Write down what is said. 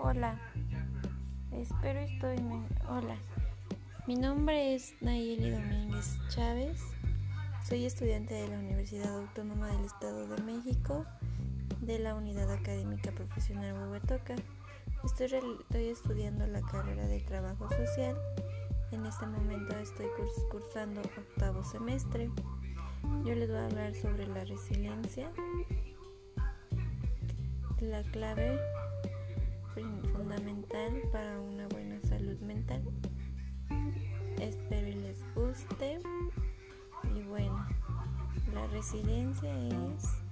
Hola, espero estoy. Hola, mi nombre es Nayeli Domínguez Chávez. Soy estudiante de la Universidad Autónoma del Estado de México, de la Unidad Académica Profesional Huehuetoca. Estoy, estoy estudiando la carrera de Trabajo Social. En este momento estoy cursando octavo semestre. Yo les voy a hablar sobre la resiliencia, la clave fundamental para una buena salud mental. Espero y les guste. Y bueno, la resiliencia es